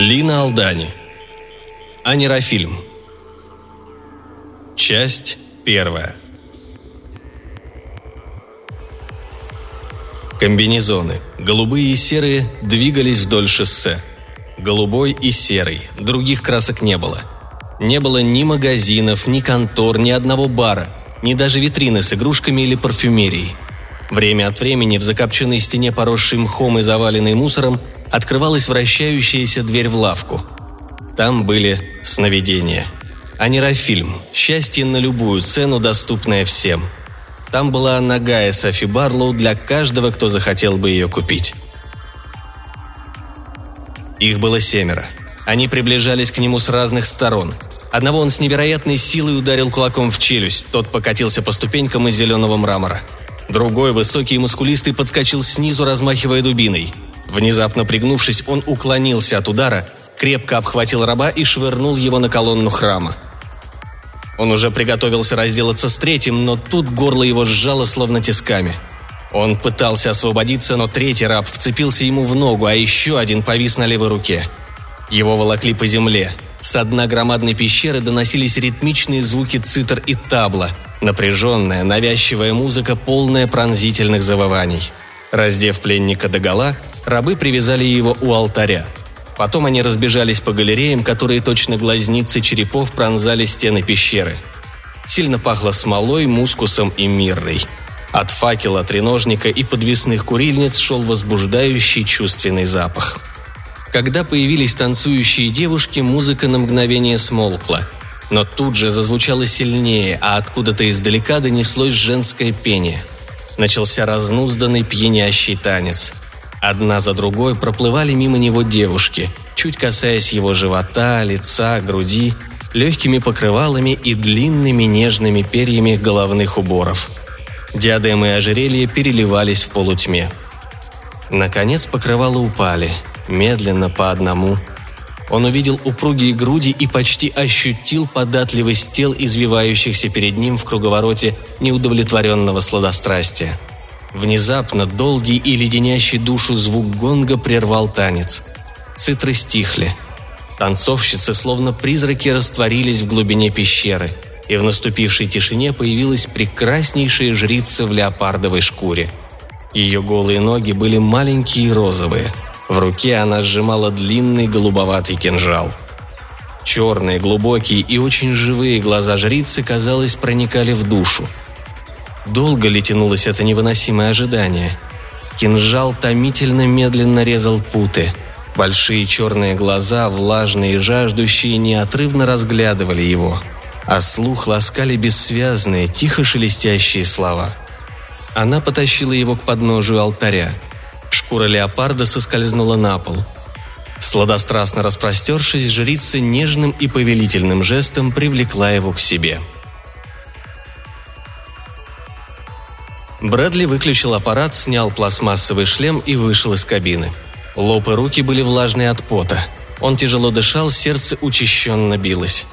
Лина Алдани. Анерофильм. Часть первая. Комбинезоны, голубые и серые, двигались вдоль шоссе. Голубой и серый, других красок не было. Не было ни магазинов, ни контор, ни одного бара, ни даже витрины с игрушками или парфюмерией. Время от времени в закопченной стене, поросшей мхом и заваленной мусором, открывалась вращающаяся дверь в лавку. Там были сновидения. Анерофильм «Счастье на любую цену, доступное всем», – там была ногая Софи Барлоу для каждого, кто захотел бы ее купить. Их было семеро. Они приближались к нему с разных сторон. Одного он с невероятной силой ударил кулаком в челюсть, тот покатился по ступенькам из зеленого мрамора. Другой, высокий и мускулистый, подскочил снизу, размахивая дубиной. Внезапно пригнувшись, он уклонился от удара, крепко обхватил раба и швырнул его на колонну храма – он уже приготовился разделаться с третьим, но тут горло его сжало словно тисками. Он пытался освободиться, но третий раб вцепился ему в ногу, а еще один повис на левой руке. Его волокли по земле. С дна громадной пещеры доносились ритмичные звуки цитр и табла, напряженная, навязчивая музыка, полная пронзительных завываний. Раздев пленника догола, рабы привязали его у алтаря – Потом они разбежались по галереям, которые точно глазницы черепов пронзали стены пещеры. Сильно пахло смолой, мускусом и миррой. От факела, треножника и подвесных курильниц шел возбуждающий чувственный запах. Когда появились танцующие девушки, музыка на мгновение смолкла. Но тут же зазвучала сильнее, а откуда-то издалека донеслось женское пение. Начался разнузданный пьянящий танец – Одна за другой проплывали мимо него девушки, чуть касаясь его живота, лица, груди, легкими покрывалами и длинными нежными перьями головных уборов. Диадемы и ожерелья переливались в полутьме. Наконец покрывала упали, медленно по одному. Он увидел упругие груди и почти ощутил податливость тел, извивающихся перед ним в круговороте неудовлетворенного сладострастия – Внезапно долгий и леденящий душу звук гонга прервал танец. Цитры стихли. Танцовщицы, словно призраки, растворились в глубине пещеры, и в наступившей тишине появилась прекраснейшая жрица в леопардовой шкуре. Ее голые ноги были маленькие и розовые. В руке она сжимала длинный голубоватый кинжал. Черные, глубокие и очень живые глаза жрицы, казалось, проникали в душу – Долго ли тянулось это невыносимое ожидание? Кинжал томительно медленно резал путы. Большие черные глаза, влажные и жаждущие, неотрывно разглядывали его, а слух ласкали бессвязные, тихо шелестящие слова. Она потащила его к подножию алтаря. Шкура леопарда соскользнула на пол. Сладострастно распростершись, жрица нежным и повелительным жестом привлекла его к себе – Брэдли выключил аппарат, снял пластмассовый шлем и вышел из кабины. Лоб и руки были влажные от пота. Он тяжело дышал, сердце учащенно билось.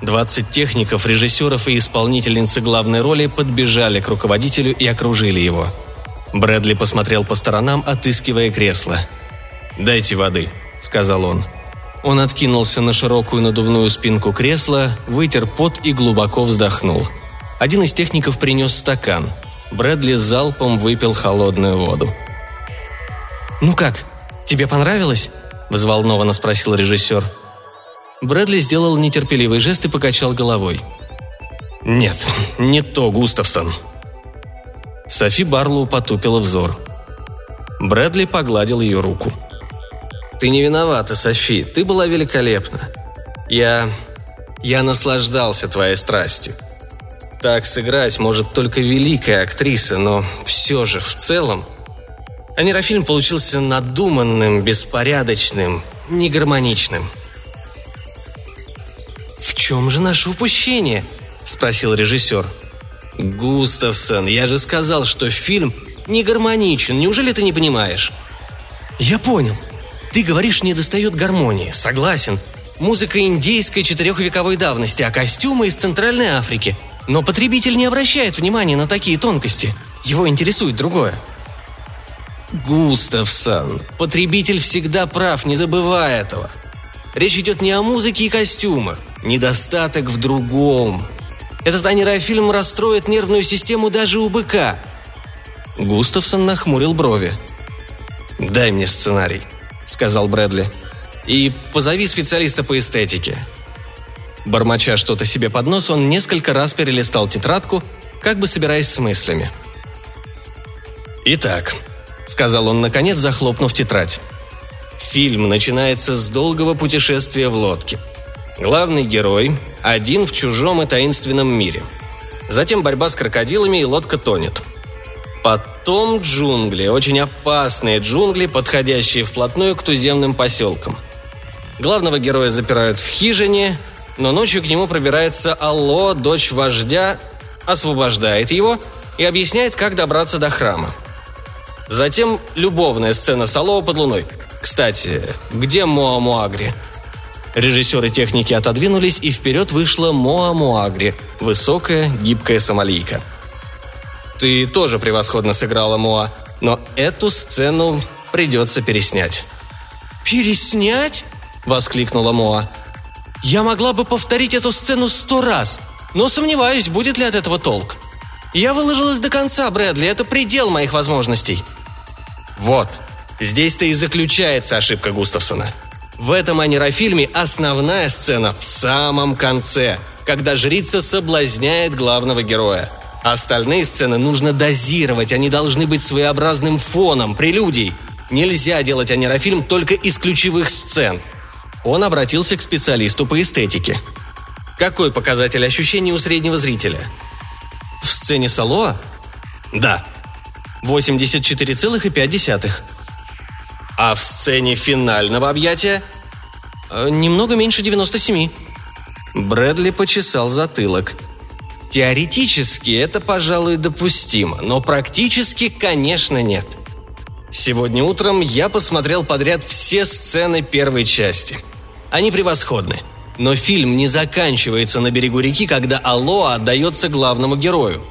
Двадцать техников, режиссеров и исполнительницы главной роли подбежали к руководителю и окружили его. Брэдли посмотрел по сторонам, отыскивая кресло. «Дайте воды», — сказал он. Он откинулся на широкую надувную спинку кресла, вытер пот и глубоко вздохнул. Один из техников принес стакан — Брэдли залпом выпил холодную воду. «Ну как, тебе понравилось?» – взволнованно спросил режиссер. Брэдли сделал нетерпеливый жест и покачал головой. «Нет, не то, Густавсон». Софи Барлоу потупила взор. Брэдли погладил ее руку. «Ты не виновата, Софи, ты была великолепна. Я... я наслаждался твоей страстью. Так сыграть может только великая актриса, но все же в целом... Анерофильм получился надуманным, беспорядочным, негармоничным. «В чем же наше упущение?» – спросил режиссер. «Густавсон, я же сказал, что фильм не гармоничен. Неужели ты не понимаешь?» «Я понял. Ты говоришь, не достает гармонии. Согласен. Музыка индейской четырехвековой давности, а костюмы из Центральной Африки. Но потребитель не обращает внимания на такие тонкости. Его интересует другое. Густавсон, потребитель всегда прав, не забывай этого. Речь идет не о музыке и костюмах. Недостаток в другом. Этот анирофильм расстроит нервную систему даже у быка. Густавсон нахмурил брови. «Дай мне сценарий», — сказал Брэдли. «И позови специалиста по эстетике». Бормоча что-то себе под нос, он несколько раз перелистал тетрадку, как бы собираясь с мыслями. «Итак», — сказал он наконец, захлопнув тетрадь. Фильм начинается с долгого путешествия в лодке. Главный герой один в чужом и таинственном мире. Затем борьба с крокодилами, и лодка тонет. Потом джунгли, очень опасные джунгли, подходящие вплотную к туземным поселкам. Главного героя запирают в хижине, но ночью к нему пробирается Алло, дочь вождя, освобождает его и объясняет, как добраться до храма. Затем любовная сцена с Алло под луной. Кстати, где Моа Муагри? Режиссеры техники отодвинулись, и вперед вышла Моа Муагри, высокая, гибкая сомалийка. «Ты тоже превосходно сыграла, Моа, но эту сцену придется переснять». «Переснять?» – воскликнула Моа. «Я могла бы повторить эту сцену сто раз, но сомневаюсь, будет ли от этого толк. Я выложилась до конца, Брэдли, это предел моих возможностей». «Вот», Здесь-то и заключается ошибка Густавсона. В этом анирофильме основная сцена в самом конце, когда жрица соблазняет главного героя. остальные сцены нужно дозировать, они должны быть своеобразным фоном, прелюдией. Нельзя делать анирофильм только из ключевых сцен. Он обратился к специалисту по эстетике. Какой показатель ощущений у среднего зрителя? В сцене Салоа? Да. 84,5. А в сцене финального объятия э, немного меньше 97. Брэдли почесал затылок. Теоретически это, пожалуй, допустимо, но практически, конечно, нет. Сегодня утром я посмотрел подряд все сцены первой части. Они превосходны. Но фильм не заканчивается на берегу реки, когда Алоа отдается главному герою.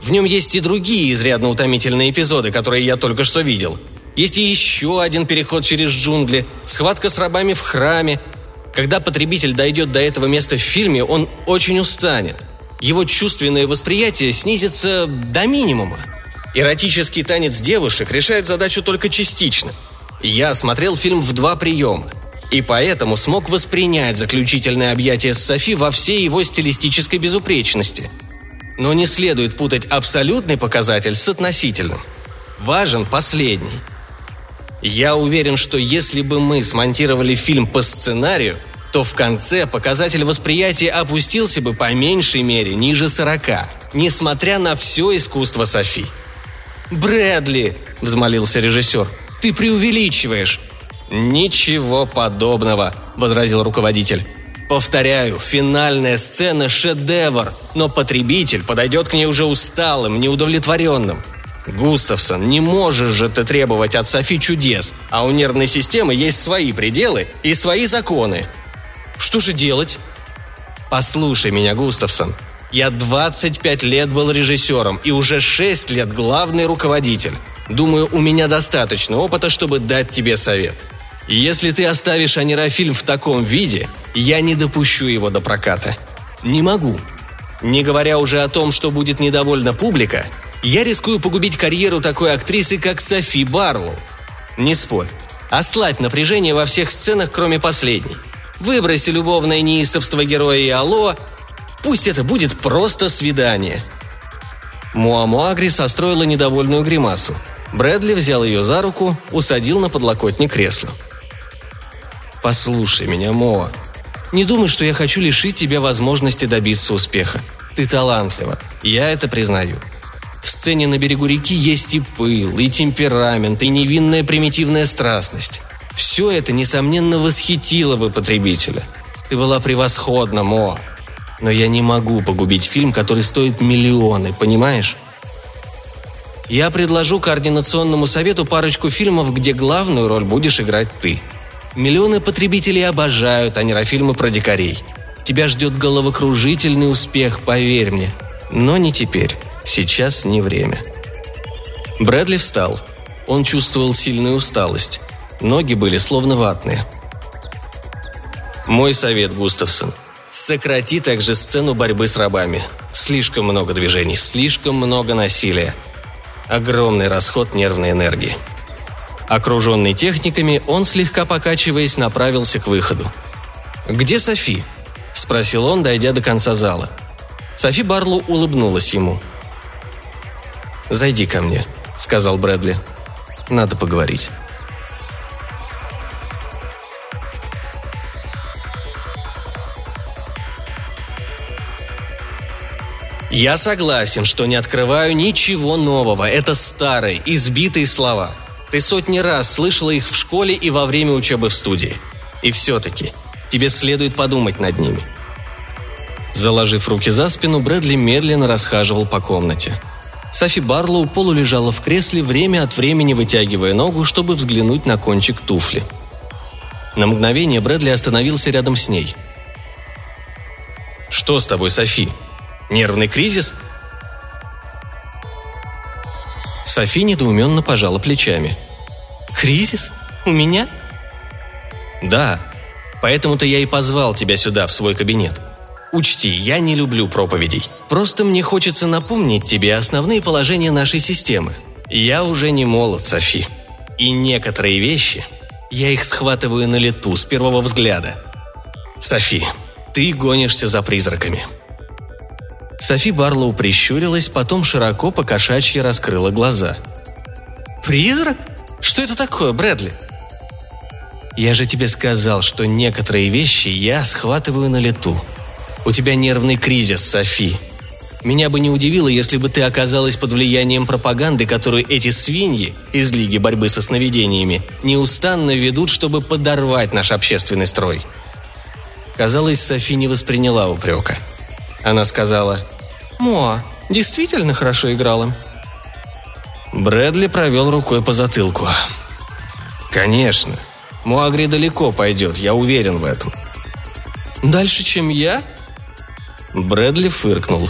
В нем есть и другие изрядно утомительные эпизоды, которые я только что видел – есть и еще один переход через джунгли, схватка с рабами в храме. Когда потребитель дойдет до этого места в фильме, он очень устанет. Его чувственное восприятие снизится до минимума. Эротический танец девушек решает задачу только частично. Я смотрел фильм в два приема, и поэтому смог воспринять заключительное объятие с Софи во всей его стилистической безупречности. Но не следует путать абсолютный показатель с относительным. Важен последний – я уверен, что если бы мы смонтировали фильм по сценарию, то в конце показатель восприятия опустился бы по меньшей мере ниже 40, несмотря на все искусство Софи. «Брэдли!» – взмолился режиссер. «Ты преувеличиваешь!» «Ничего подобного», – возразил руководитель. Повторяю, финальная сцена – шедевр, но потребитель подойдет к ней уже усталым, неудовлетворенным. Густавсон, не можешь же ты требовать от Софи чудес, а у нервной системы есть свои пределы и свои законы. Что же делать? Послушай меня, Густавсон. Я 25 лет был режиссером и уже 6 лет главный руководитель. Думаю, у меня достаточно опыта, чтобы дать тебе совет. Если ты оставишь анирофильм в таком виде, я не допущу его до проката. Не могу. Не говоря уже о том, что будет недовольна публика, я рискую погубить карьеру такой актрисы, как Софи Барлоу. Не спорь. Ослабь напряжение во всех сценах, кроме последней. Выброси любовное неистовство героя и Алло. Пусть это будет просто свидание. Муамуагри состроила недовольную гримасу. Брэдли взял ее за руку, усадил на подлокотник кресла. «Послушай меня, Моа. Не думай, что я хочу лишить тебя возможности добиться успеха. Ты талантлива. Я это признаю. В сцене на берегу реки есть и пыл, и темперамент, и невинная примитивная страстность. Все это, несомненно, восхитило бы потребителя. Ты была превосходна, Мо. Но я не могу погубить фильм, который стоит миллионы, понимаешь? Я предложу координационному совету парочку фильмов, где главную роль будешь играть ты. Миллионы потребителей обожают анирофильмы про дикарей. Тебя ждет головокружительный успех, поверь мне. Но не теперь. Сейчас не время. Брэдли встал. Он чувствовал сильную усталость. Ноги были словно ватные. Мой совет, Густавсон. Сократи также сцену борьбы с рабами. Слишком много движений, слишком много насилия. Огромный расход нервной энергии. Окруженный техниками, он, слегка покачиваясь, направился к выходу. «Где Софи?» – спросил он, дойдя до конца зала. Софи Барлоу улыбнулась ему. «Зайди ко мне», – сказал Брэдли. «Надо поговорить». Я согласен, что не открываю ничего нового. Это старые, избитые слова. Ты сотни раз слышала их в школе и во время учебы в студии. И все-таки тебе следует подумать над ними. Заложив руки за спину, Брэдли медленно расхаживал по комнате. Софи Барлоу полулежала в кресле, время от времени вытягивая ногу, чтобы взглянуть на кончик туфли. На мгновение Брэдли остановился рядом с ней. «Что с тобой, Софи?» Нервный кризис?» Софи недоуменно пожала плечами. «Кризис? У меня?» «Да. Поэтому-то я и позвал тебя сюда, в свой кабинет. Учти, я не люблю проповедей. Просто мне хочется напомнить тебе основные положения нашей системы. Я уже не молод, Софи. И некоторые вещи, я их схватываю на лету с первого взгляда. Софи, ты гонишься за призраками. Софи Барлоу прищурилась, потом широко по кошачьи раскрыла глаза. «Призрак? Что это такое, Брэдли?» «Я же тебе сказал, что некоторые вещи я схватываю на лету. У тебя нервный кризис, Софи. Меня бы не удивило, если бы ты оказалась под влиянием пропаганды, которую эти свиньи из Лиги борьбы со сновидениями неустанно ведут, чтобы подорвать наш общественный строй». Казалось, Софи не восприняла упрека – она сказала, «Моа, действительно хорошо играла». Брэдли провел рукой по затылку. «Конечно. Муагри далеко пойдет, я уверен в этом». «Дальше, чем я?» Брэдли фыркнул.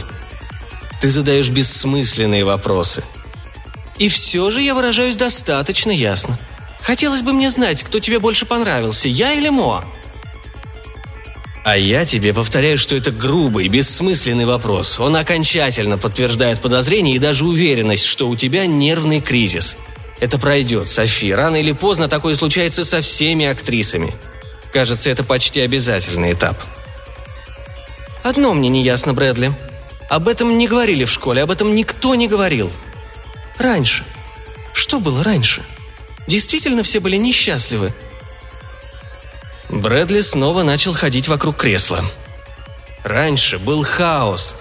«Ты задаешь бессмысленные вопросы». «И все же я выражаюсь достаточно ясно. Хотелось бы мне знать, кто тебе больше понравился, я или Моа?» А я тебе повторяю, что это грубый, бессмысленный вопрос. Он окончательно подтверждает подозрение и даже уверенность, что у тебя нервный кризис. Это пройдет, Софи. Рано или поздно такое случается со всеми актрисами. Кажется, это почти обязательный этап. Одно мне не ясно, Брэдли. Об этом не говорили в школе, об этом никто не говорил. Раньше. Что было раньше? Действительно все были несчастливы – Брэдли снова начал ходить вокруг кресла. Раньше был хаос.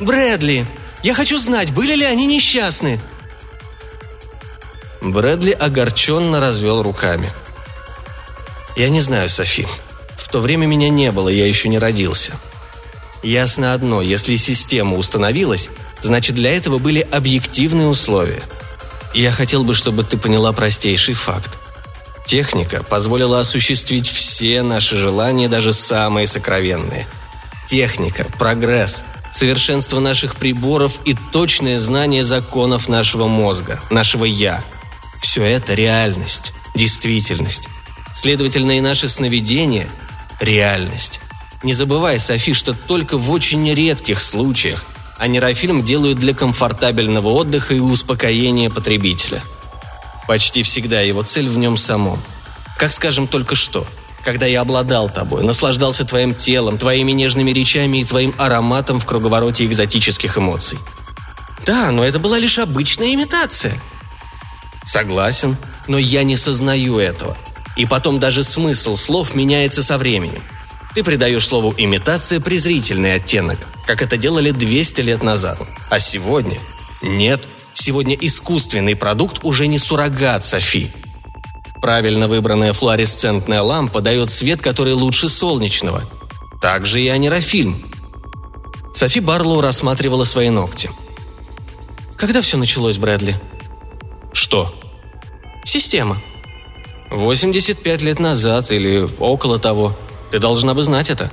«Брэдли, я хочу знать, были ли они несчастны?» Брэдли огорченно развел руками. «Я не знаю, Софи. В то время меня не было, я еще не родился. Ясно одно, если система установилась, значит для этого были объективные условия. Я хотел бы, чтобы ты поняла простейший факт. Техника позволила осуществить все наши желания, даже самые сокровенные. Техника, прогресс, совершенство наших приборов и точное знание законов нашего мозга, нашего «я». Все это реальность, действительность. Следовательно, и наши сновидения – реальность. Не забывай, Софи, что только в очень редких случаях а нейрофильм делают для комфортабельного отдыха и успокоения потребителя – Почти всегда его цель в нем самом. Как скажем только что, когда я обладал тобой, наслаждался твоим телом, твоими нежными речами и твоим ароматом в круговороте экзотических эмоций. Да, но это была лишь обычная имитация. Согласен, но я не сознаю этого. И потом даже смысл слов меняется со временем. Ты придаешь слову «имитация» презрительный оттенок, как это делали 200 лет назад. А сегодня нет – Сегодня искусственный продукт уже не суррогат Софи. Правильно выбранная флуоресцентная лампа дает свет, который лучше солнечного. Также и анерофильм. Софи Барлоу рассматривала свои ногти. Когда все началось, Брэдли? Что? Система. 85 лет назад или около того. Ты должна бы знать это.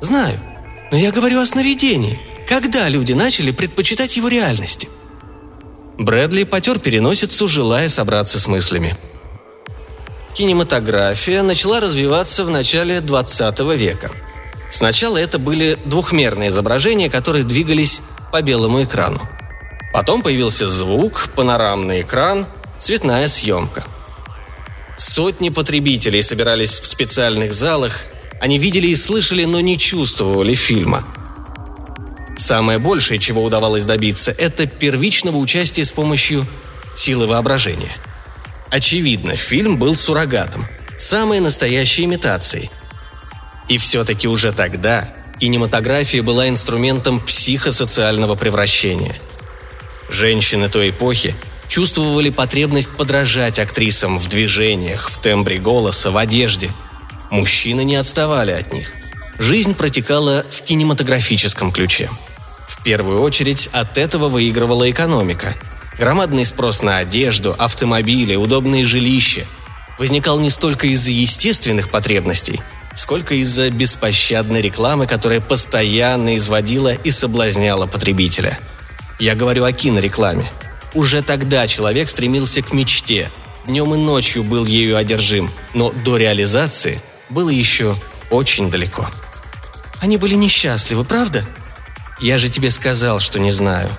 Знаю. Но я говорю о сновидении. Когда люди начали предпочитать его реальности – Брэдли потер переносицу, желая собраться с мыслями. кинематография начала развиваться в начале 20 века. Сначала это были двухмерные изображения, которые двигались по белому экрану. Потом появился звук, панорамный экран, цветная съемка. Сотни потребителей собирались в специальных залах, они видели и слышали, но не чувствовали фильма. Самое большее, чего удавалось добиться, это первичного участия с помощью силы воображения. Очевидно, фильм был суррогатом, самой настоящей имитацией. И все-таки уже тогда кинематография была инструментом психосоциального превращения. Женщины той эпохи чувствовали потребность подражать актрисам в движениях, в тембре голоса, в одежде. Мужчины не отставали от них. Жизнь протекала в кинематографическом ключе. В первую очередь от этого выигрывала экономика. Громадный спрос на одежду, автомобили, удобные жилища возникал не столько из-за естественных потребностей, сколько из-за беспощадной рекламы, которая постоянно изводила и соблазняла потребителя. Я говорю о кинорекламе. Уже тогда человек стремился к мечте, днем и ночью был ею одержим, но до реализации было еще очень далеко. Они были несчастливы, правда? Я же тебе сказал, что не знаю.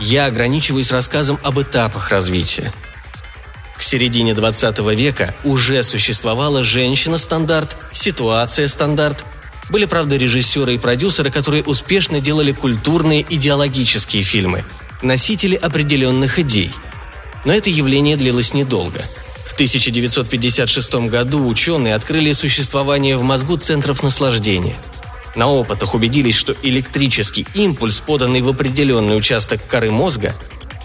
Я ограничиваюсь рассказом об этапах развития. К середине 20 века уже существовала женщина-стандарт, ситуация-стандарт. Были, правда, режиссеры и продюсеры, которые успешно делали культурные идеологические фильмы, носители определенных идей. Но это явление длилось недолго. В 1956 году ученые открыли существование в мозгу центров наслаждения – на опытах убедились, что электрический импульс, поданный в определенный участок коры мозга,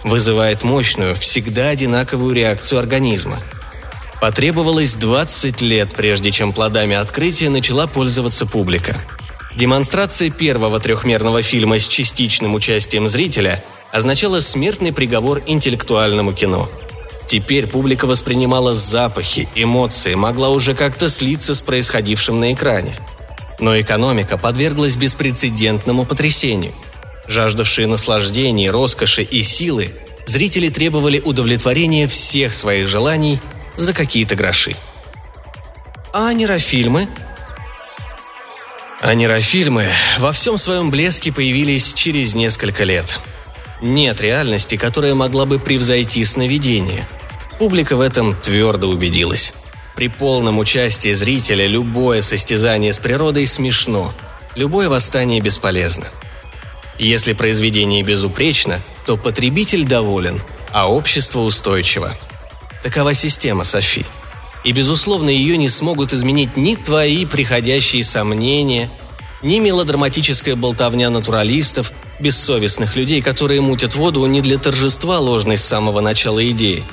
вызывает мощную, всегда одинаковую реакцию организма. Потребовалось 20 лет, прежде чем плодами открытия начала пользоваться публика. Демонстрация первого трехмерного фильма с частичным участием зрителя означала смертный приговор интеллектуальному кино. Теперь публика воспринимала запахи, эмоции, могла уже как-то слиться с происходившим на экране – но экономика подверглась беспрецедентному потрясению. Жаждавшие наслаждений, роскоши и силы, зрители требовали удовлетворения всех своих желаний за какие-то гроши. А нейрофильмы? А нейрофильмы во всем своем блеске появились через несколько лет. Нет реальности, которая могла бы превзойти сновидение. Публика в этом твердо убедилась. При полном участии зрителя любое состязание с природой смешно, любое восстание бесполезно. Если произведение безупречно, то потребитель доволен, а общество устойчиво. Такова система Софи. И, безусловно, ее не смогут изменить ни твои приходящие сомнения, ни мелодраматическая болтовня натуралистов, бессовестных людей, которые мутят воду не для торжества ложной с самого начала идеи,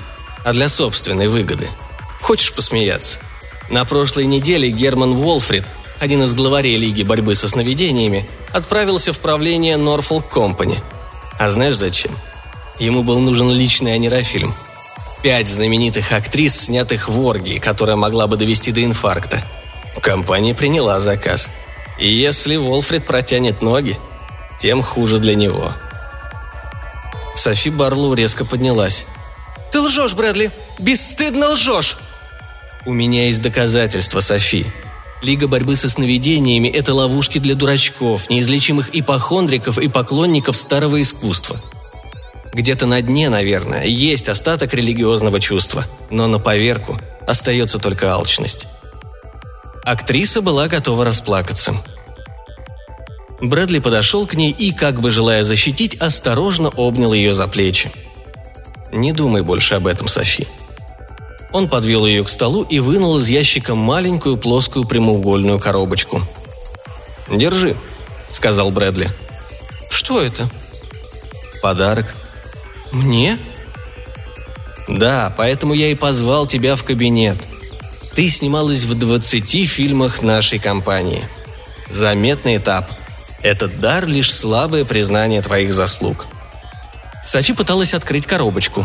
а для собственной выгоды – Хочешь посмеяться? На прошлой неделе Герман Волфрид, один из главарей Лиги борьбы со сновидениями, отправился в правление Norfolk Company. А знаешь зачем? Ему был нужен личный анерофильм. Пять знаменитых актрис, снятых в оргии, которая могла бы довести до инфаркта. Компания приняла заказ. И если Волфрид протянет ноги, тем хуже для него. Софи Барлоу резко поднялась. «Ты лжешь, Брэдли! Бесстыдно лжешь!» У меня есть доказательства, Софи. Лига борьбы со сновидениями – это ловушки для дурачков, неизлечимых ипохондриков и поклонников старого искусства. Где-то на дне, наверное, есть остаток религиозного чувства, но на поверку остается только алчность. Актриса была готова расплакаться. Брэдли подошел к ней и, как бы желая защитить, осторожно обнял ее за плечи. «Не думай больше об этом, Софи. Он подвел ее к столу и вынул из ящика маленькую плоскую прямоугольную коробочку. «Держи», — сказал Брэдли. «Что это?» «Подарок». «Мне?» «Да, поэтому я и позвал тебя в кабинет. Ты снималась в 20 фильмах нашей компании. Заметный этап. Этот дар — лишь слабое признание твоих заслуг». Софи пыталась открыть коробочку.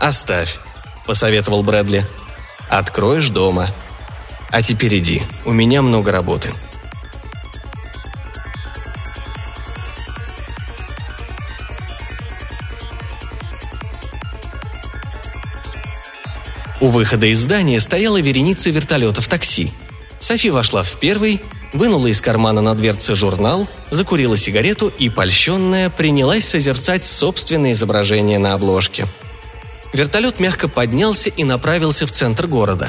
«Оставь. – посоветовал Брэдли. «Откроешь дома. А теперь иди, у меня много работы». У выхода из здания стояла вереница вертолетов такси. Софи вошла в первый, вынула из кармана на дверце журнал, закурила сигарету и, польщенная, принялась созерцать собственное изображение на обложке. Вертолет мягко поднялся и направился в центр города.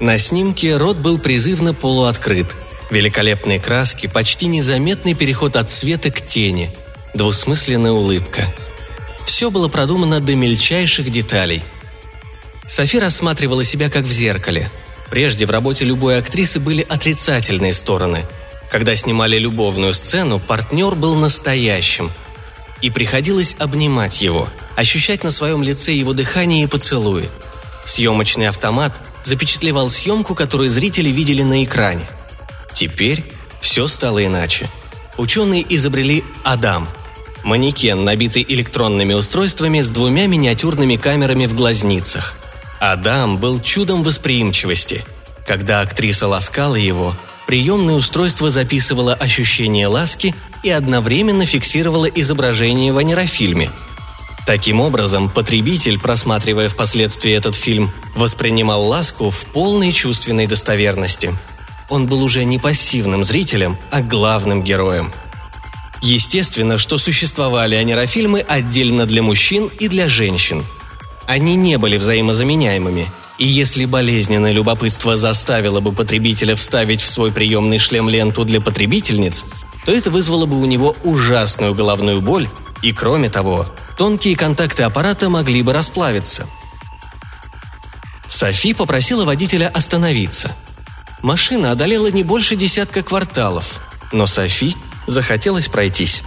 На снимке рот был призывно полуоткрыт. Великолепные краски, почти незаметный переход от света к тени, двусмысленная улыбка. Все было продумано до мельчайших деталей. Софи рассматривала себя как в зеркале – Прежде в работе любой актрисы были отрицательные стороны. Когда снимали любовную сцену, партнер был настоящим. И приходилось обнимать его, ощущать на своем лице его дыхание и поцелуи. Съемочный автомат запечатлевал съемку, которую зрители видели на экране. Теперь все стало иначе. Ученые изобрели «Адам» – манекен, набитый электронными устройствами с двумя миниатюрными камерами в глазницах. Адам был чудом восприимчивости. Когда актриса ласкала его, приемное устройство записывало ощущение ласки и одновременно фиксировало изображение в анерофильме. Таким образом, потребитель, просматривая впоследствии этот фильм, воспринимал ласку в полной чувственной достоверности. Он был уже не пассивным зрителем, а главным героем. Естественно, что существовали анерофильмы отдельно для мужчин и для женщин – они не были взаимозаменяемыми, и если болезненное любопытство заставило бы потребителя вставить в свой приемный шлем ленту для потребительниц, то это вызвало бы у него ужасную головную боль, и кроме того, тонкие контакты аппарата могли бы расплавиться. Софи попросила водителя остановиться. Машина одолела не больше десятка кварталов, но Софи захотелось пройтись.